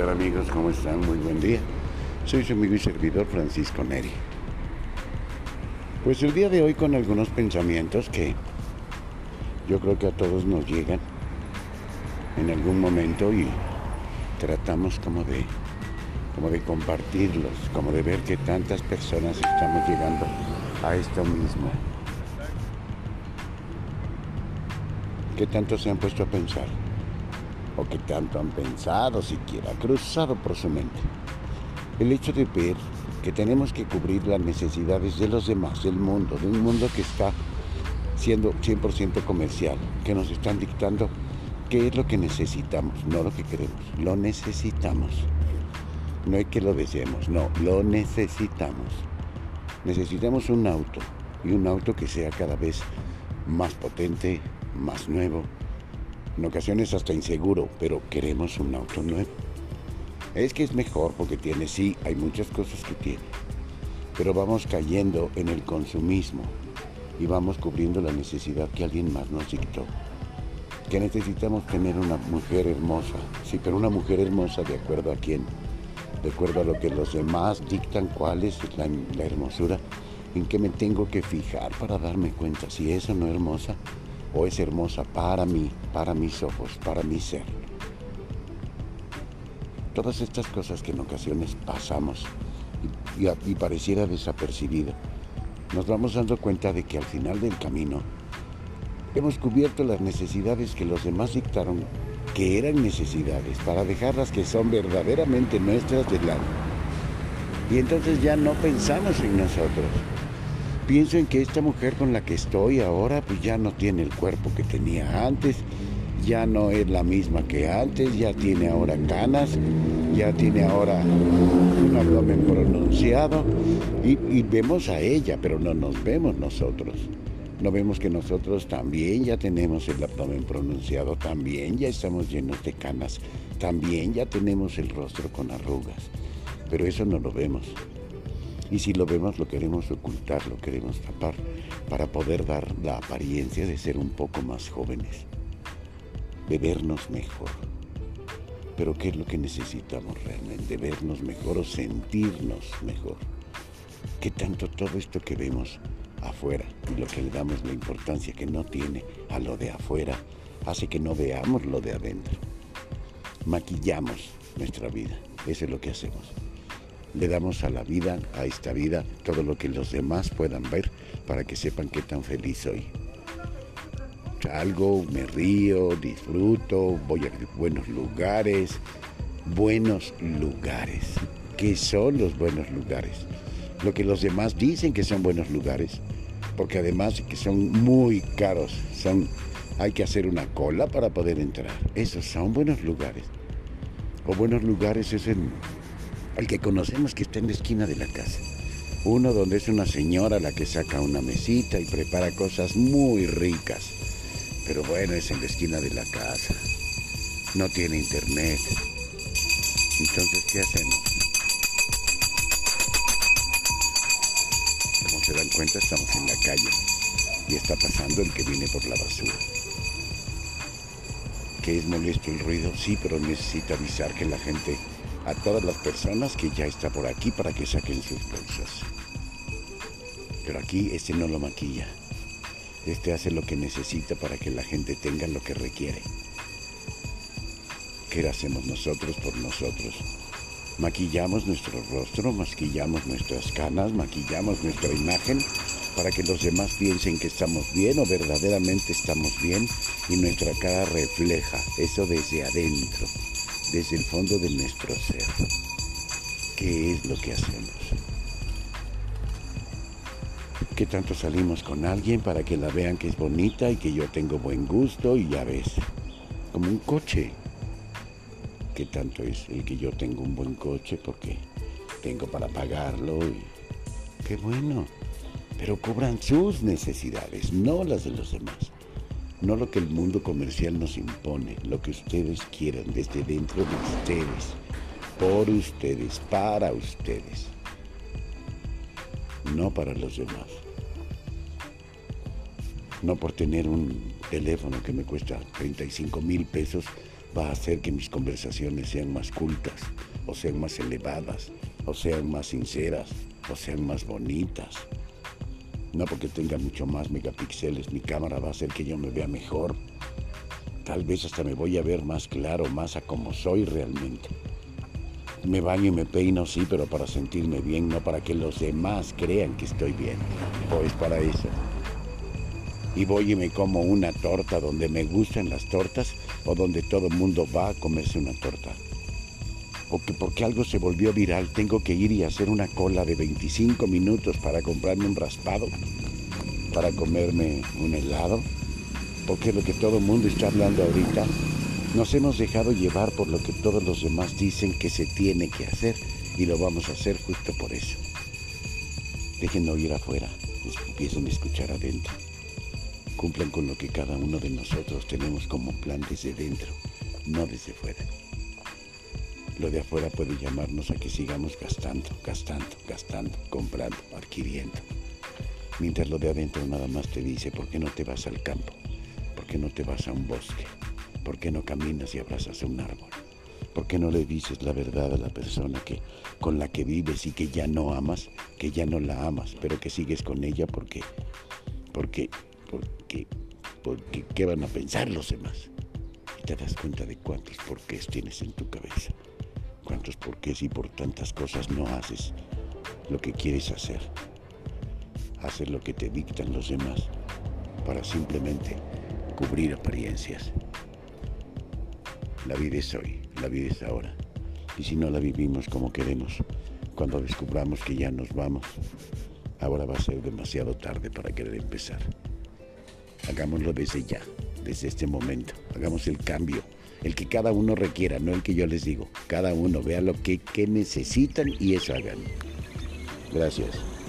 tal amigos? ¿Cómo están? Muy buen día. Soy su amigo y servidor Francisco Neri. Pues el día de hoy con algunos pensamientos que yo creo que a todos nos llegan en algún momento y tratamos como de como de compartirlos, como de ver que tantas personas estamos llegando a esto mismo. ¿Qué tanto se han puesto a pensar? ¿O qué tanto han pensado siquiera, cruzado por su mente? El hecho de ver que tenemos que cubrir las necesidades de los demás, del mundo, de un mundo que está siendo 100% comercial, que nos están dictando qué es lo que necesitamos, no lo que queremos, lo necesitamos. No es que lo deseemos, no, lo necesitamos. Necesitamos un auto y un auto que sea cada vez más potente, más nuevo, en ocasiones hasta inseguro, pero queremos un auto nuevo. Es que es mejor porque tiene, sí, hay muchas cosas que tiene, pero vamos cayendo en el consumismo y vamos cubriendo la necesidad que alguien más nos dictó. Que necesitamos tener una mujer hermosa, sí, pero una mujer hermosa de acuerdo a quién, de acuerdo a lo que los demás dictan cuál es la, hermosura, en qué me tengo que fijar para darme cuenta si es o no hermosa o es hermosa para mí, para mis ojos, para mi ser. Todas estas cosas que en ocasiones pasamos y, pareciera desapercibida, nos vamos dando cuenta de que al final del camino hemos cubierto las necesidades que los demás dictaron que eran necesidades para dejarlas que son verdaderamente nuestras de lado. Y entonces ya no pensamos en nosotros, pienso en que esta mujer con la que estoy ahora pues ya no tiene el cuerpo que tenía antes, ya no es la misma que antes, ya tiene ahora canas, ya tiene ahora un abdomen pronunciado y, y vemos a ella, pero no nos vemos nosotros. No vemos que nosotros también ya tenemos el abdomen pronunciado, también ya estamos llenos de canas, también ya tenemos el rostro con arrugas, pero eso no lo vemos. Y si lo vemos, lo queremos ocultar, lo queremos tapar, para poder dar la apariencia de ser un poco más jóvenes, de vernos mejor. Pero ¿qué es lo que necesitamos realmente? ¿Vernos mejor o sentirnos mejor? ¿Qué tanto todo esto que vemos afuera y lo que le damos la importancia que no tiene a lo de afuera hace que no veamos lo de adentro? Maquillamos nuestra vida, eso es lo que hacemos le damos a la vida, a esta vida, todo lo que los demás puedan ver para que sepan qué tan feliz soy. Salgo, me río, disfruto, voy a buenos lugares, buenos lugares. ¿Qué son los buenos lugares? Lo que los demás dicen que son buenos lugares, porque además que son muy caros, son, hay que hacer una cola para poder entrar. Esos son buenos lugares. O buenos lugares es en el que conocemos que está en la esquina de la casa. Uno donde es una señora la que saca una mesita y prepara cosas muy ricas. Pero bueno, es en la esquina de la casa. No tiene internet. Entonces, ¿qué hacemos? Como se dan cuenta, estamos en la calle y está pasando el que viene por la basura. ¿Que es molesto el ruido? Sí, pero necesita avisar que la gente a todas las personas que ya está por aquí para que saquen sus bolsas. Pero aquí este no lo maquilla. Este hace lo que necesita para que la gente tenga lo que requiere. ¿Qué hacemos nosotros por nosotros? Maquillamos nuestro rostro, maquillamos nuestras canas, maquillamos nuestra imagen para que los demás piensen que estamos bien o verdaderamente estamos bien y nuestra cara refleja eso desde adentro desde el fondo de nuestro ser. ¿Qué es lo que hacemos? ¿Qué tanto salimos con alguien para que la vean que es bonita y que yo tengo buen gusto y ya ves? Como un coche. ¿Qué tanto es el que yo tengo un buen coche porque tengo para pagarlo y qué bueno? Pero cobran sus necesidades, no las de los demás no lo que el mundo comercial nos impone, lo que ustedes quieran desde dentro de ustedes, por ustedes, para ustedes, no para los demás. No por tener un teléfono que me cuesta 35 mil pesos, va a hacer que mis conversaciones sean más cultas, o sean más elevadas, o sean más sinceras, o sean más bonitas. No porque tenga mucho más megapíxeles, mi cámara va a hacer que yo me vea mejor. Tal vez hasta me voy a ver más claro, más a como soy realmente. Me baño y me peino, sí, pero para sentirme bien, no para que los demás crean que estoy bien. O es para eso. Y voy y me como una torta donde me gustan las tortas o donde todo el mundo va a comerse una torta. O que porque algo se volvió viral tengo que ir y hacer una cola de 25 minutos para comprarme un raspado, para comerme un helado, porque lo que todo el mundo está hablando ahorita nos hemos dejado llevar por lo que todos los demás dicen que se tiene que hacer y lo vamos a hacer justo por eso. Dejen de oír afuera, empiecen a escuchar adentro. Cumplan con lo que cada uno de nosotros tenemos como plan desde dentro, no desde fuera. Lo de afuera puede llamarnos a que sigamos gastando, gastando, gastando, comprando, adquiriendo. Mientras lo de adentro nada más te dice, ¿por qué no te vas al campo? ¿Por qué no te vas a un bosque? ¿Por qué no caminas y abrazas a un árbol? ¿Por qué no le dices la verdad a la persona que, con la que vives y que ya no amas, que ya no la amas, pero que sigues con ella porque, porque, porque, porque, ¿qué van a pensar los demás? Y te das cuenta de cuántos porqués tienes en tu cabeza, cuántos porqués y por tantas cosas no haces lo que quieres hacer. Haces lo que te dictan los demás para simplemente cubrir apariencias. La vida es hoy, la vida es ahora. Y si no la vivimos como queremos, cuando descubramos que ya nos vamos, ahora va a ser demasiado tarde para querer empezar. Hagámoslo desde ya, desde este momento. Hagamos el cambio, el que cada uno requiera, no el que yo les digo. Cada uno vea lo que, que necesitan y eso hagan. Gracias.